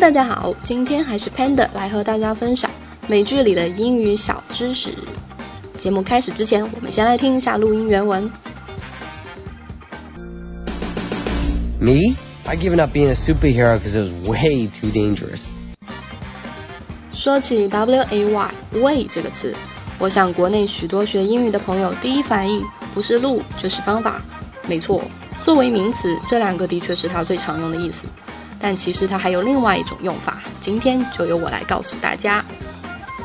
家好，今天还是 Panda 来和大家分享美剧里的英语小知识。节目开始之前，我们先来听一下录音原文。Me? I given up being a superhero because it was way too dangerous. 说起 W A Y way 这个词，我想国内许多学英语的朋友第一反应不是路就是方法。没错，作为名词，这两个的确是它最常用的意思。但其实它还有另外一种用法，今天就由我来告诉大家。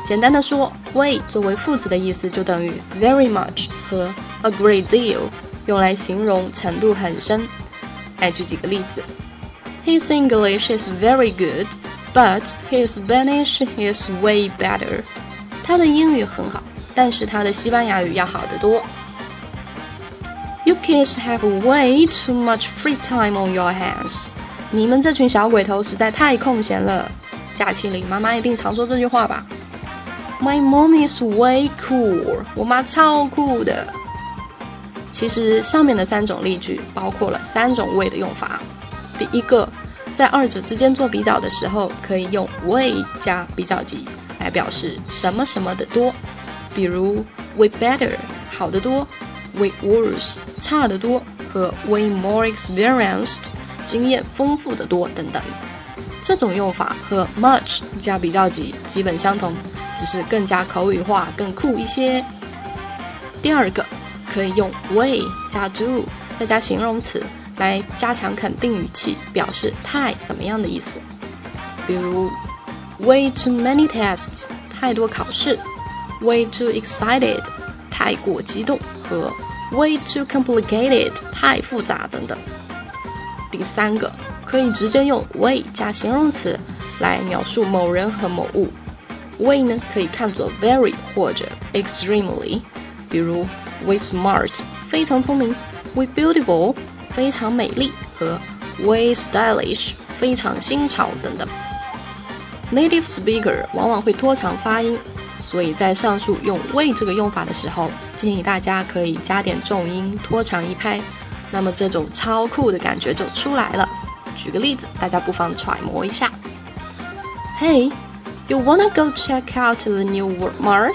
简单的说，way 作为副词的意思就等于 very much 和 a great deal，用来形容程度很深。来举几个例子，His English is very good, but his Spanish is way better。他的英语很好，但是他的西班牙语要好得多。You kids have way too much free time on your hands。你们这群小鬼头实在太空闲了。假期里，妈妈一定常说这句话吧？My mom is way cool。我妈超酷的。其实上面的三种例句包括了三种 way 的用法。第一个，在二者之间做比较的时候，可以用 way 加比较级来表示什么什么的多。比如 way better 好得多，way worse 差得多，和 way more experienced 经验丰富的多等等。这种用法和 much 加比较级基本相同，只是更加口语化、更酷一些。第二个。可以用 way 加 do 再加形容词来加强肯定语气，表示太怎么样的意思。比如 way too many tests 太多考试，way too excited 太过激动和 way too complicated 太复杂等等。第三个可以直接用 way 加形容词来描述某人和某物。way 呢可以看作 very 或者 extremely，比如。We smart 非常聪明，We beautiful 非常美丽和 We stylish 非常新潮等等。Native speaker 往往会拖长发音，所以在上述用 we 这个用法的时候，建议大家可以加点重音，拖长一拍，那么这种超酷的感觉就出来了。举个例子，大家不妨揣摩一下。Hey, you wanna go check out the new Walmart?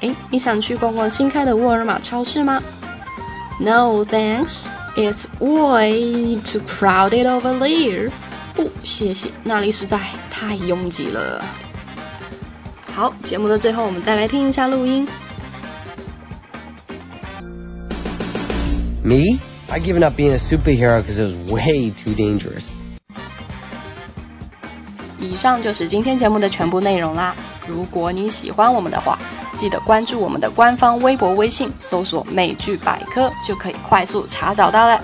哎，你想去逛逛新开的沃尔玛超市吗？No thanks, it's way too crowded over there. 不，谢谢，那里实在太拥挤了。好，节目的最后，我们再来听一下录音。Me? I given up being a superhero because it was way too dangerous. 以上就是今天节目的全部内容啦。如果你喜欢我们的话，记得关注我们的官方微博、微信，搜索“美剧百科”就可以快速查找到了。